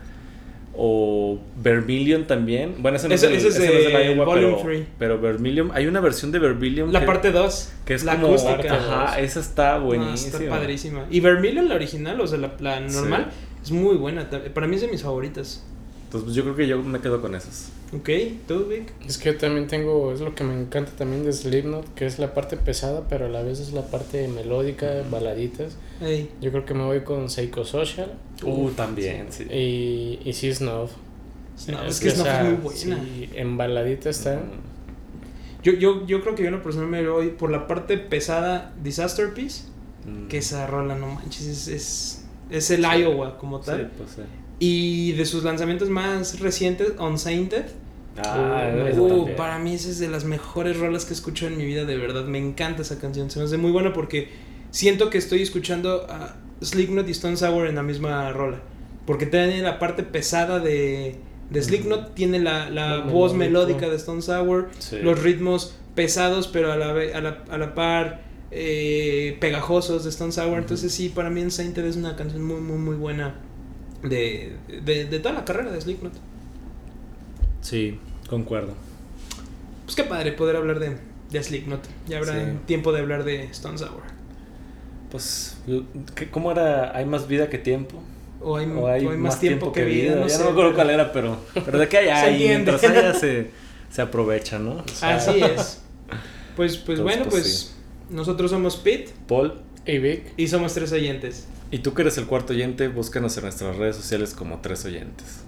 O Vermilion también. Bueno, ese no es, el, ese es ese no es el de Iowa, Volume pero, three. pero Vermilion. Hay una versión de Vermilion. La que, parte 2, que es la como. acústica. Ajá, esa está No, buenísima. está padrísima. Y Vermilion, la original, o sea, la, la Sí. normal, es muy buena. Para mí es de mis favoritas. Entonces, pues, yo creo que yo me quedo con esas. ¿Ok? ¿Tú, Vic? Es que yo también tengo, es lo que me encanta también de Slipknot, que es la parte pesada, pero a la vez es la parte melódica, baladitas. Ey. Yo creo que me voy con Psychosocial Uh, también, sí. y, y sí. No, es que sea, es muy buena. sí, en baladita está. Mm, Yo, yo, yo creo que yo en lo personal me voy por la parte pesada Disaster Piece. mm. Que esa rola, no manches, es, es, es el Sí. Iowa como Sí, tal. pues sí. Y de sus lanzamientos más recientes, Unsainted. Ah, Uh, Uh, para mí esa es de las mejores rolas que he escuchado en mi vida, de verdad. Me encanta esa canción. Se me hace muy buena porque siento que estoy escuchando a Slipknot y Stone Sour en la misma rola. Porque tiene la parte pesada de, de Slipknot, tiene la, voz melódico. melódica de Stone Sour, Sí. los ritmos pesados, pero a la, ve- a la, a la par eh, pegajosos de Stone Sour. Entonces, sí, para mí Unsainted es una canción muy, muy, muy buena de, de, de toda la carrera de Slipknot. Sí, concuerdo. Pues qué padre poder hablar de, de Slipknot. Ya habrá Sí. tiempo de hablar de Stone Sour. Pues, ¿qué- ¿cómo era? ¿Hay más vida que tiempo? O hay, ¿O hay, o hay más, tiempo, que vida. no ya sé, no me acuerdo cuál era, pero, pero de qué hay, entiende. mientras haya se, se aprovecha, ¿no? Así es. Pues, pues Entonces, bueno, pues, pues nosotros somos Pete Paul, Y Vic, y somos tres oyentes. y tú que eres el cuarto oyente, búscanos en nuestras redes sociales como tres oyentes.